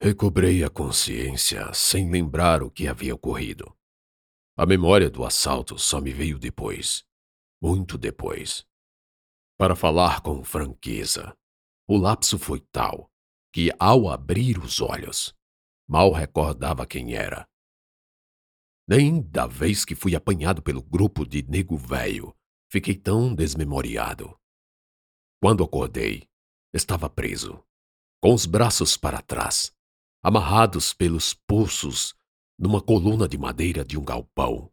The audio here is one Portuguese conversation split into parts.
Recobrei a consciência sem lembrar o que havia ocorrido. A memória do assalto só me veio depois, muito depois. Para falar com franqueza, o lapso foi tal que, ao abrir os olhos, mal recordava quem era. Nem da vez que fui apanhado pelo grupo de nego velho fiquei tão desmemoriado. Quando acordei, estava preso, com os braços para trás, amarrados pelos pulsos numa coluna de madeira de um galpão.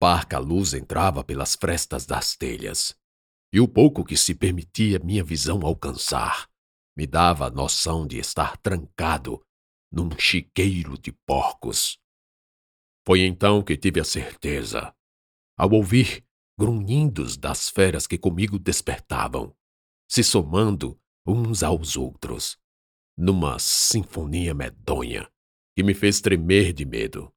Parca luz entrava pelas frestas das telhas, e o pouco que se permitia minha visão alcançar me dava a noção de estar trancado num chiqueiro de porcos. Foi então que tive a certeza, ao ouvir grunhidos das feras que comigo despertavam, se somando uns aos outros, numa sinfonia medonha que me fez tremer de medo.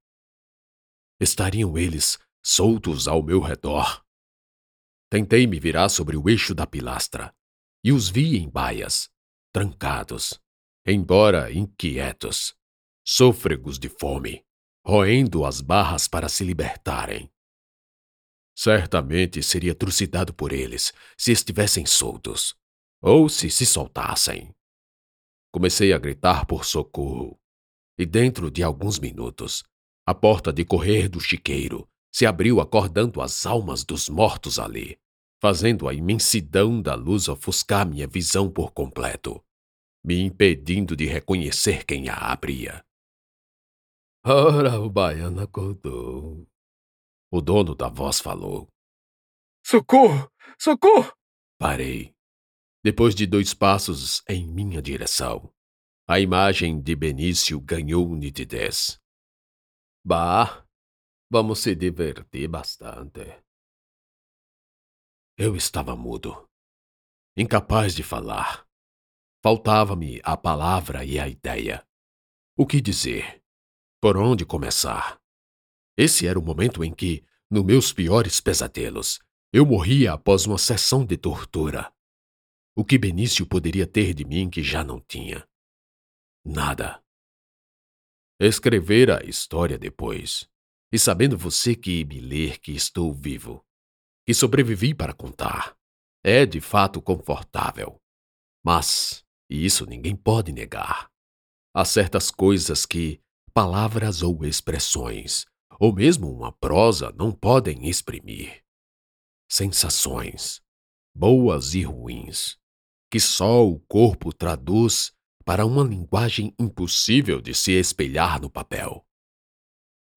Estariam eles soltos ao meu redor? Tentei me virar sobre o eixo da pilastra e os vi em baias, trancados, embora inquietos, sôfregos de fome, roendo as barras para se libertarem. Certamente seria trucidado por eles se estivessem soltos, ou se se soltassem. Comecei a gritar por socorro, e dentro de alguns minutos, a porta de correr do chiqueiro se abriu acordando as almas dos mortos ali, fazendo a imensidão da luz ofuscar minha visão por completo, me impedindo de reconhecer quem a abria. Ora, o baiano acordou. O dono da voz falou. Socorro! Socorro! Parei. Depois de dois passos em minha direção, a imagem de Benício ganhou nitidez. Bah, vamos se divertir bastante. Eu estava mudo, incapaz de falar. Faltava-me a palavra e a ideia. O que dizer? Por onde começar? Esse era o momento em que, nos meus piores pesadelos, eu morria após uma sessão de tortura. O que Benício poderia ter de mim que já não tinha? Nada. Escrever a história depois, e sabendo você que me ler que estou vivo, que sobrevivi para contar, é de fato confortável. Mas, e isso ninguém pode negar, há certas coisas que palavras ou expressões, ou mesmo uma prosa, não podem exprimir. Sensações, boas e ruins, que só o corpo traduz para uma linguagem impossível de se espelhar no papel.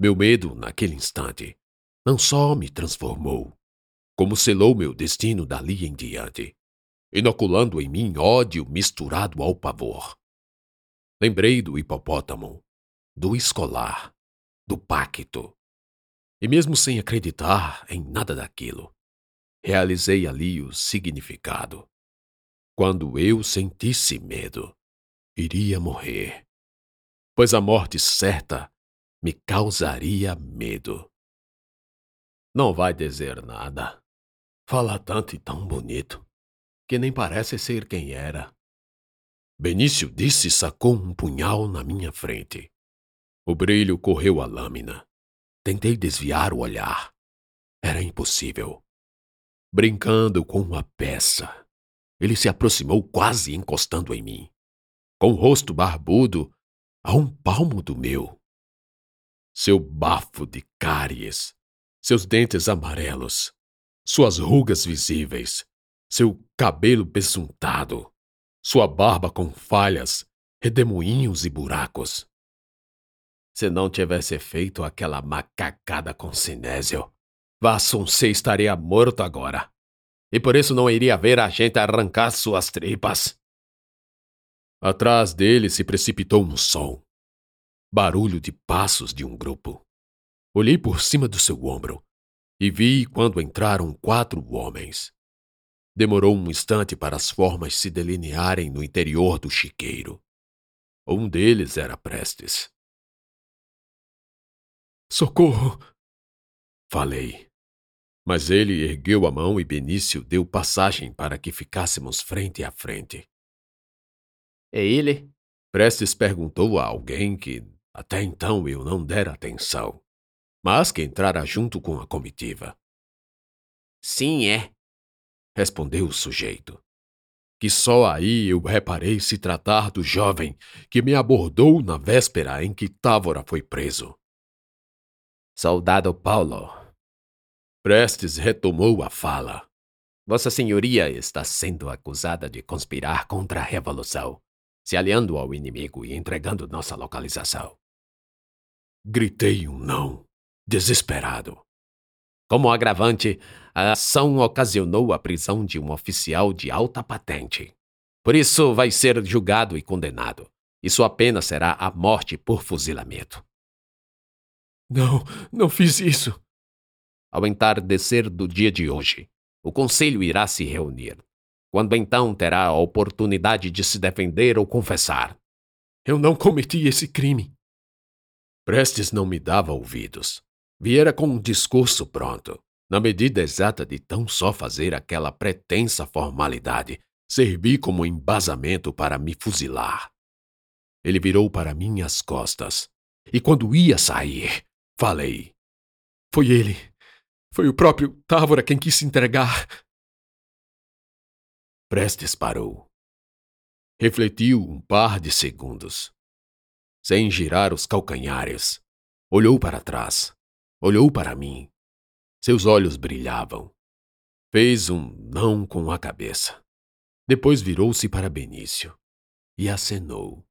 Meu medo, naquele instante, não só me transformou, como selou meu destino dali em diante, inoculando em mim ódio misturado ao pavor. Lembrei do hipopótamo, do escolar, do pacto. E mesmo sem acreditar em nada daquilo, realizei ali o significado. Quando eu sentisse medo, iria morrer, pois a morte certa me causaria medo. Não vai dizer nada. Fala tanto e tão bonito, que nem parece ser quem era. Benício disse e sacou um punhal na minha frente. O brilho correu à lâmina. Tentei desviar o olhar. Era impossível. Brincando com uma peça, ele se aproximou quase encostando em mim com o rosto barbudo a um palmo do meu. Seu bafo de cáries, seus dentes amarelos, suas rugas visíveis, seu cabelo besuntado, sua barba com falhas, redemoinhos e buracos. Se não tivesse feito aquela macacada com Sinésio, Vassoncê estaria morto agora. E por isso não iria ver a gente arrancar suas tripas. Atrás dele se precipitou um som. Barulho de passos de um grupo. Olhei por cima do seu ombro e vi quando entraram quatro homens. Demorou um instante para as formas se delinearem no interior do chiqueiro. Um deles era Prestes. Socorro! Falei. Mas ele ergueu a mão e Benício deu passagem para que ficássemos frente a frente. É ele? Prestes perguntou a alguém que até então eu não dera atenção, mas que entrara junto com a comitiva. Sim, é, respondeu o sujeito. Que só aí eu reparei se tratar do jovem que me abordou na véspera em que Távora foi preso. Soldado Paulo. Prestes retomou a fala. Vossa Senhoria está sendo acusada de conspirar contra a Revolução, se aliando ao inimigo e entregando nossa localização. Gritei um não, desesperado. Como agravante, a ação ocasionou a prisão de um oficial de alta patente. Por isso, vai ser julgado e condenado, e sua pena será a morte por fuzilamento. Não, não fiz isso. Ao entardecer do dia de hoje, o conselho irá se reunir. Quando então terá a oportunidade de se defender ou confessar. Eu não cometi esse crime. Prestes não me dava ouvidos. Viera com um discurso pronto, na medida exata de tão só fazer aquela pretensa formalidade servir como embasamento para me fuzilar. Ele virou para mim as costas, e quando ia sair, falei: Foi ele. Foi o próprio Távora quem quis se entregar. Prestes parou. Refletiu um par de segundos. Sem girar os calcanhares, olhou para trás, olhou para mim seus olhos brilhavam. Fez um não com a cabeça. Depois virou-se para Benício e acenou,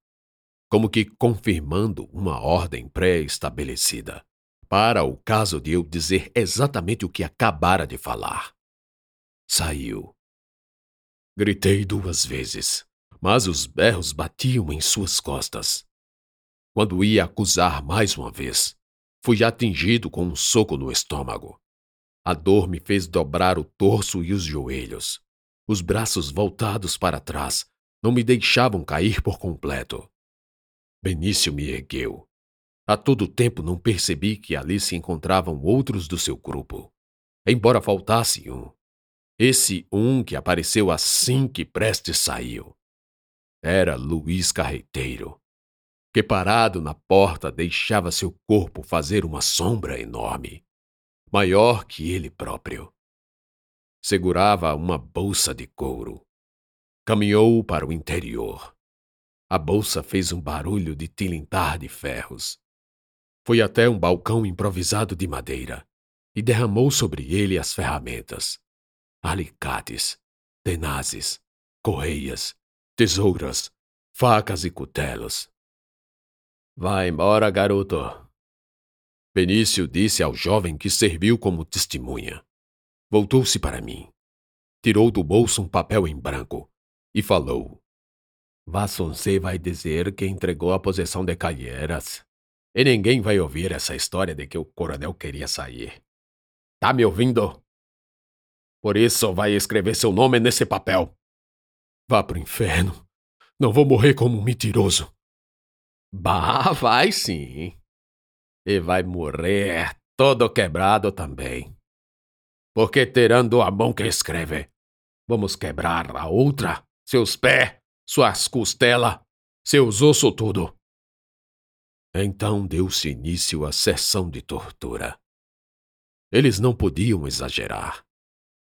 como que confirmando uma ordem pré-estabelecida, para o caso de eu dizer exatamente o que acabara de falar. Saiu. Gritei duas vezes, mas os berros batiam em suas costas. Quando ia acusar mais uma vez, fui atingido com um soco no estômago. A dor me fez dobrar o torso e os joelhos. Os braços voltados para trás não me deixavam cair por completo. Benício me ergueu. A todo tempo não percebi que ali se encontravam outros do seu grupo. Embora faltasse um. Esse um que apareceu assim que Prestes saiu. Era Luiz Carreteiro, que parado na porta deixava seu corpo fazer uma sombra enorme maior que ele próprio. Segurava uma bolsa de couro. Caminhou para o interior. A bolsa fez um barulho de tilintar de ferros. Foi até um balcão improvisado de madeira e derramou sobre ele as ferramentas: alicates, tenazes, correias, tesouras, facas e cutelos. Vai embora, garoto, Benício disse ao jovem que serviu como testemunha. Voltou-se para mim. Tirou do bolso um papel em branco e falou. Vassoncé vai dizer que entregou a possessão de Calheiras. E ninguém vai ouvir essa história de que o coronel queria sair. Tá me ouvindo? Por isso vai escrever seu nome nesse papel. Vá pro inferno. Não vou morrer como um mentiroso. Bah, vai sim e vai morrer todo quebrado também. Porque tirando a mão que escreve, vamos quebrar a outra, seus pés, suas costelas, seus ossos tudo. Então deu-se início à sessão de tortura. Eles não podiam exagerar,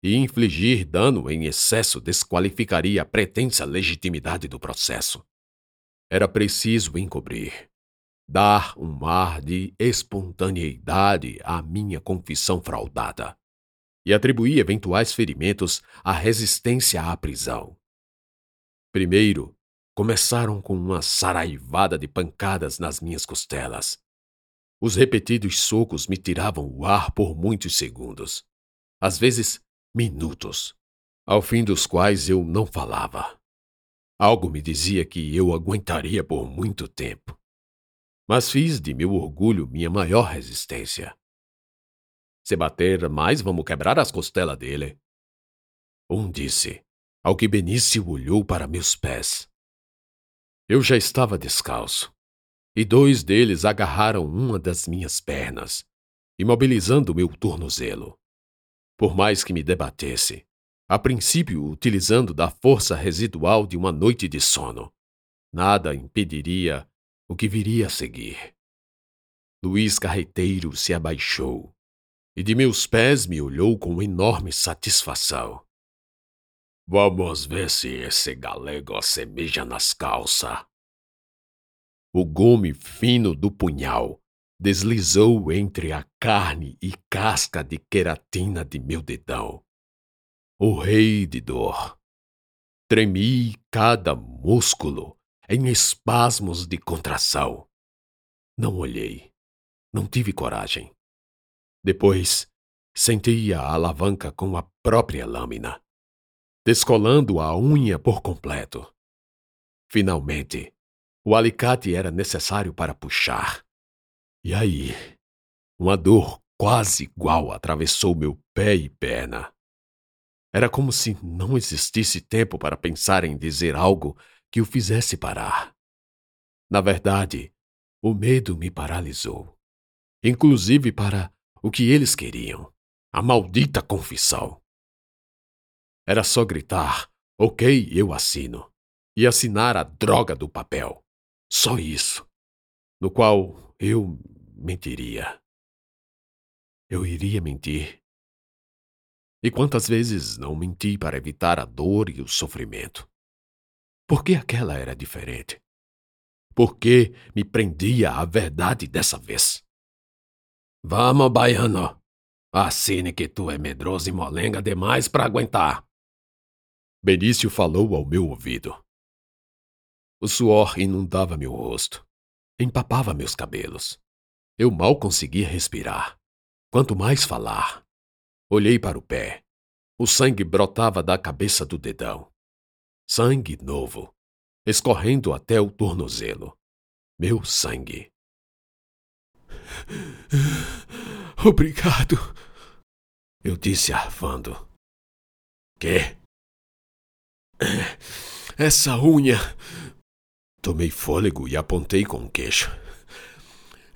e infligir dano em excesso desqualificaria a pretensa legitimidade do processo. Era preciso encobrir, dar um ar de espontaneidade à minha confissão fraudada e atribuir eventuais ferimentos à resistência à prisão. Primeiro, começaram com uma saraivada de pancadas nas minhas costelas. Os repetidos socos me tiravam o ar por muitos segundos, às vezes minutos, ao fim dos quais eu não falava. Algo me dizia que eu aguentaria por muito tempo mas fiz de meu orgulho minha maior resistência. Se bater mais, vamos quebrar as costelas dele. Um disse, ao que Benício olhou para meus pés. Eu já estava descalço, e dois deles agarraram uma das minhas pernas, imobilizando meu tornozelo. Por mais que me debatesse, a princípio utilizando da força residual de uma noite de sono, nada impediria o que viria a seguir. Luiz Carreteiro se abaixou e de meus pés me olhou com enorme satisfação. Vamos ver se esse galego assemelha nas calças. O gume fino do punhal deslizou entre a carne e casca de queratina de meu dedão. O rei de dor. Tremi cada músculo em espasmos de contração. Não olhei. Não tive coragem. Depois, sentei a alavanca com a própria lâmina, descolando a unha por completo. Finalmente, o alicate era necessário para puxar. E aí, uma dor quase igual atravessou meu pé e perna. Era como se não existisse tempo para pensar em dizer algo que o fizesse parar. Na verdade, o medo me paralisou, inclusive para o que eles queriam. A maldita confissão. Era só gritar, ok, eu assino, e assinar a droga do papel. Só isso. No qual eu mentiria. Eu iria mentir. E quantas vezes não menti para evitar a dor e o sofrimento? Por que aquela era diferente? Por que me prendia à verdade dessa vez? Vamos, baiano. Assine que tu é medroso e molenga demais para aguentar. Benício falou ao meu ouvido. O suor inundava meu rosto, empapava meus cabelos. Eu mal conseguia respirar, quanto mais falar. Olhei para o pé. O sangue brotava da cabeça do dedão. Sangue novo, escorrendo até o tornozelo. Meu sangue. Obrigado. Eu disse arfando. Quê? Essa unha. Tomei fôlego e apontei com o queixo.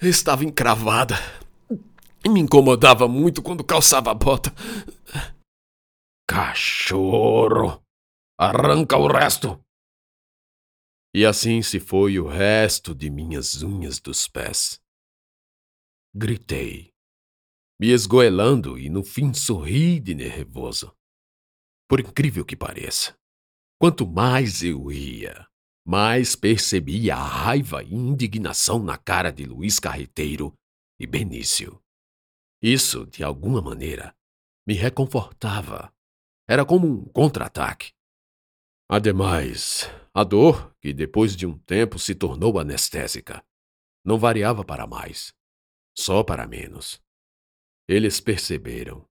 Estava encravada. Me incomodava muito quando calçava a bota. Cachorro! Arranca o resto! E assim se foi o resto de minhas unhas dos pés. Gritei, me esgoelando e no fim sorri de nervoso. Por incrível que pareça, quanto mais eu ia, mais percebia a raiva e indignação na cara de Luiz Carreteiro e Benício. Isso, de alguma maneira, me reconfortava. Era como um contra-ataque. Ademais, a dor, que depois de um tempo se tornou anestésica, não variava para mais só para menos. Eles perceberam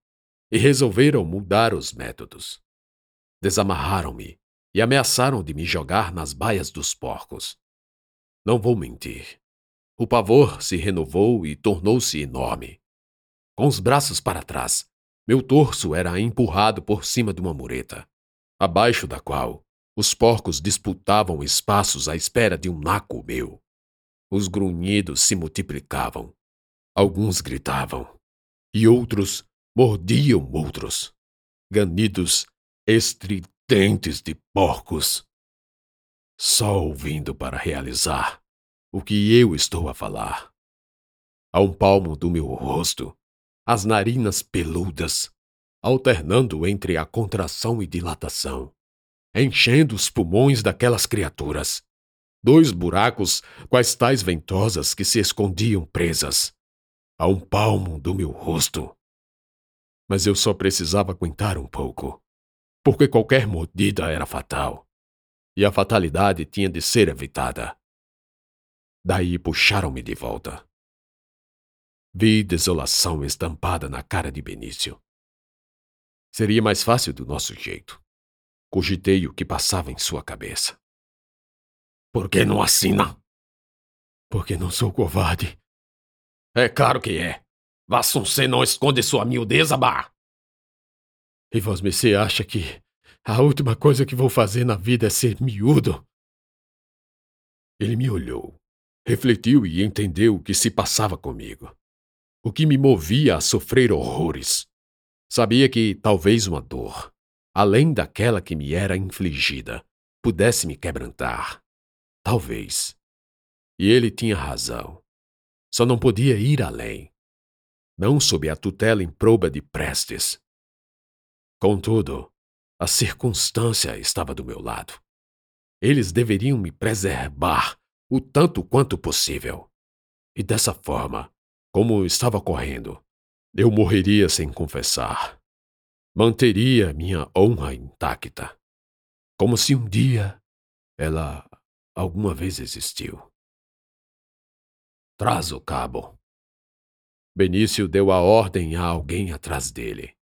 e resolveram mudar os métodos. Desamarraram-me e ameaçaram de me jogar nas baias dos porcos. Não vou mentir. O pavor se renovou e tornou-se enorme. Com os braços para trás, meu torso era empurrado por cima de uma mureta, abaixo da qual os porcos disputavam espaços à espera de um naco meu. Os grunhidos se multiplicavam Alguns gritavam, e outros mordiam outros. Ganidos estridentes de porcos. Só ouvindo para realizar o que eu estou a falar. A um palmo do meu rosto, as narinas peludas, alternando entre a contração e dilatação, enchendo os pulmões daquelas criaturas. Dois buracos, quais tais ventosas que se escondiam presas, a um palmo do meu rosto. Mas eu só precisava aguentar um pouco, porque qualquer mordida era fatal, e a fatalidade tinha de ser evitada. Daí puxaram-me de volta. Vi desolação estampada na cara de Benício. Seria mais fácil do nosso jeito. Cogitei o que passava em sua cabeça. Por que não assina? Porque não sou covarde. É claro que é. Vassuncê não esconde sua miudeza, bah! E Vosmecê acha que a última coisa que vou fazer na vida é ser miúdo? Ele me olhou, refletiu e entendeu o que se passava comigo. O que me movia a sofrer horrores. Sabia que talvez uma dor, além daquela que me era infligida, pudesse me quebrantar. Talvez. E ele tinha razão. Só não podia ir além. Não sob a tutela improba de Prestes. Contudo, a circunstância estava do meu lado. Eles deveriam me preservar o tanto quanto possível. E dessa forma, como estava correndo, eu morreria sem confessar. Manteria minha honra intacta, como se um dia ela alguma vez existiu. Traz o cabo. Benício deu a ordem a alguém atrás dele.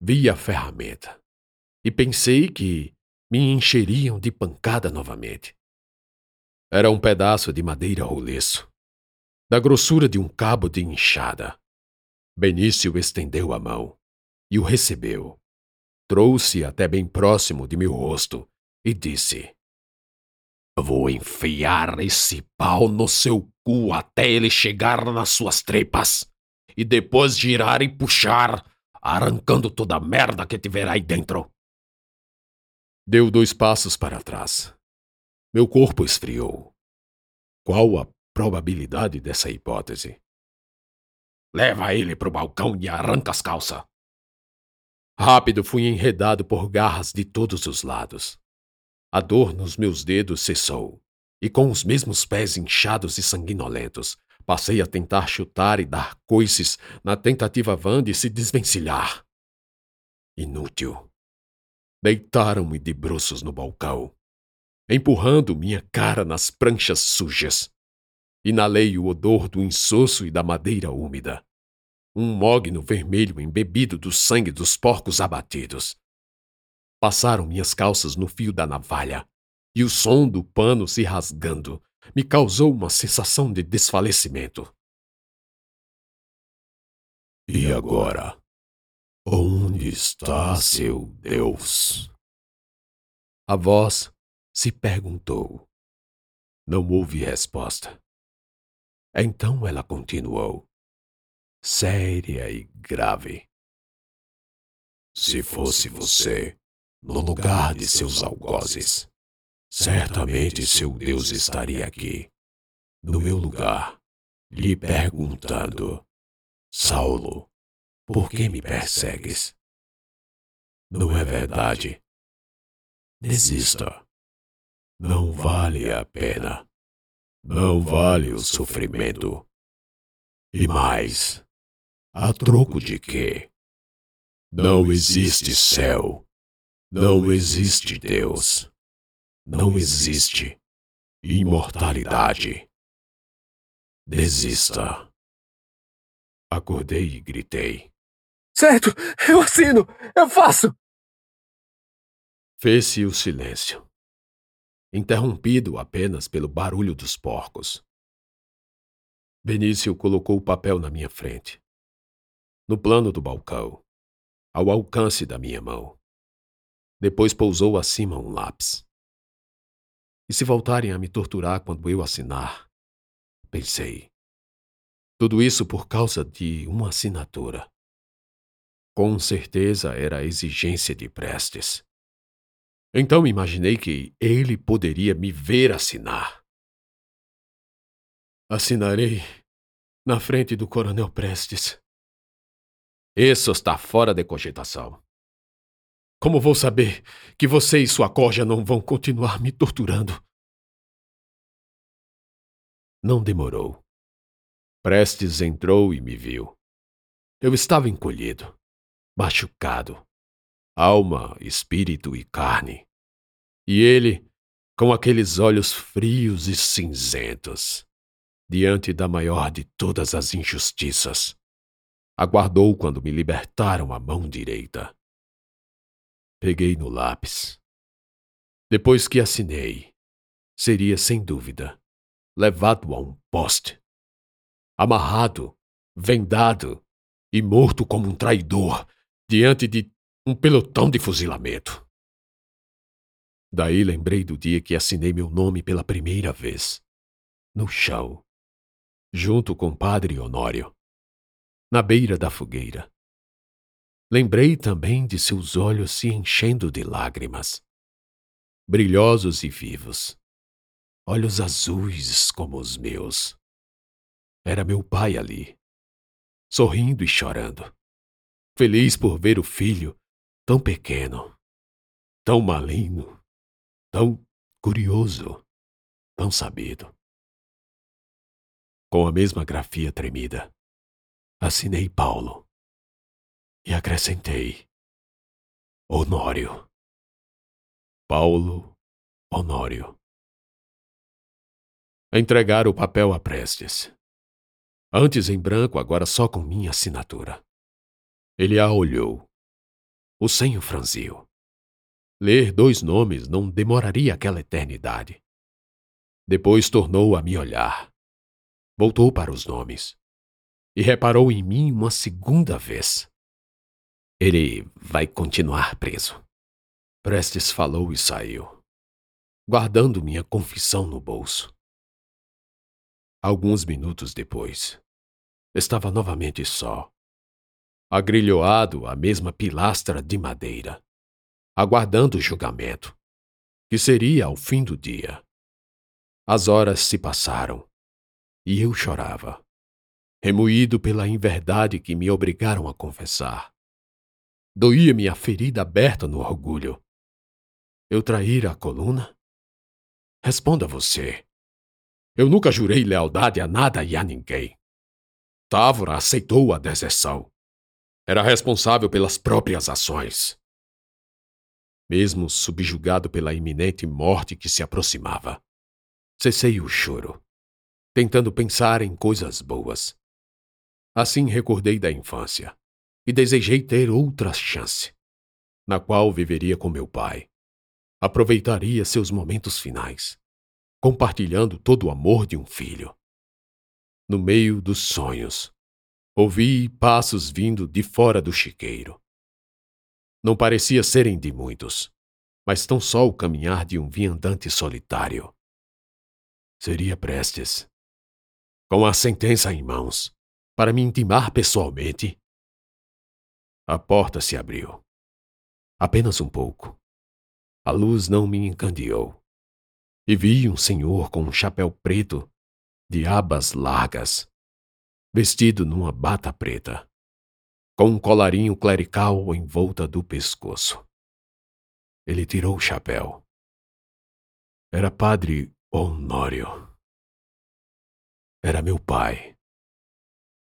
Vi a ferramenta e pensei que me encheriam de pancada novamente. Era um pedaço de madeira roliço, da grossura de um cabo de enxada. Benício estendeu a mão e o recebeu. Trouxe até bem próximo de meu rosto e disse: Vou enfiar esse pau no seu cu até ele chegar nas suas tripas e depois girar e puxar, arrancando toda a merda que tiver aí dentro. Deu dois passos para trás. Meu corpo esfriou. Qual a probabilidade dessa hipótese? Leva ele pro balcão e arranca as calças. Rápido fui enredado por garras de todos os lados. A dor nos meus dedos cessou, e com os mesmos pés inchados e sanguinolentos, passei a tentar chutar e dar coices na tentativa vã de se desvencilhar. Inútil. Deitaram-me de bruços no balcão, empurrando minha cara nas pranchas sujas. Inalei o odor do insosso e da madeira úmida um mogno vermelho embebido do sangue dos porcos abatidos. Passaram minhas calças no fio da navalha, e o som do pano se rasgando me causou uma sensação de desfalecimento. E agora? Onde está seu Deus? A voz se perguntou. Não houve resposta. Então ela continuou séria e grave. Se fosse você, no lugar de seus algozes, certamente seu Deus estaria aqui, no meu lugar, lhe perguntando: Saulo, por que me persegues? Não é verdade? Desista. Não vale a pena. Não vale o sofrimento. E mais, a troco de quê? Não existe céu. Não existe Deus. Não existe imortalidade. Desista. Acordei e gritei. Certo, eu assino, eu faço. Fez-se o silêncio, interrompido apenas pelo barulho dos porcos. Benício colocou o papel na minha frente no plano do balcão, ao alcance da minha mão. Depois pousou acima um lápis. E se voltarem a me torturar quando eu assinar? Pensei. Tudo isso por causa de uma assinatura. Com certeza era a exigência de Prestes. Então imaginei que ele poderia me ver assinar. Assinarei na frente do Coronel Prestes. Isso está fora de cogitação. Como vou saber que você e sua corja não vão continuar me torturando? Não demorou. Prestes entrou e me viu. Eu estava encolhido, machucado, alma, espírito e carne. E ele, com aqueles olhos frios e cinzentos, diante da maior de todas as injustiças, Aguardou quando me libertaram a mão direita. Peguei no lápis. Depois que assinei, seria sem dúvida levado a um poste, amarrado, vendado e morto como um traidor diante de um pelotão de fuzilamento. Daí lembrei do dia que assinei meu nome pela primeira vez, no chão, junto com padre Honório na beira da fogueira. Lembrei também de seus olhos se enchendo de lágrimas, brilhosos e vivos, olhos azuis como os meus. Era meu pai ali, sorrindo e chorando, feliz por ver o filho tão pequeno, tão maligno, tão curioso, tão sabido. Com a mesma grafia tremida, assinei Paulo e acrescentei Honório. Paulo Honório. Entregar o papel a Prestes. Antes em branco, agora só com minha assinatura. Ele a olhou. O senho franziu. Ler dois nomes não demoraria aquela eternidade. Depois tornou a me olhar. Voltou para os nomes. E reparou em mim uma segunda vez. Ele vai continuar preso. Prestes falou e saiu, guardando minha confissão no bolso. Alguns minutos depois, estava novamente só, agrilhoado à mesma pilastra de madeira, aguardando o julgamento, que seria ao fim do dia. As horas se passaram e eu chorava, remoído pela inverdade que me obrigaram a confessar. Doía-me a ferida aberta no orgulho. Eu traíra a coluna? Responda você. Eu nunca jurei lealdade a nada e a ninguém. Távora aceitou a deserção. Era responsável pelas próprias ações. Mesmo subjugado pela iminente morte que se aproximava, cessei o choro, tentando pensar em coisas boas. Assim recordei da infância e desejei ter outra chance, na qual viveria com meu pai. Aproveitaria seus momentos finais, compartilhando todo o amor de um filho. No meio dos sonhos, ouvi passos vindo de fora do chiqueiro. Não parecia serem de muitos, mas tão só o caminhar de um viandante solitário. Seria Prestes, com a sentença em mãos, para me intimar pessoalmente a porta se abriu. Apenas um pouco. A luz não me encandeou. E vi um senhor com um chapéu preto, de abas largas, vestido numa bata preta, com um colarinho clerical em volta do pescoço. Ele tirou o chapéu. Era padre Honório. Era meu pai.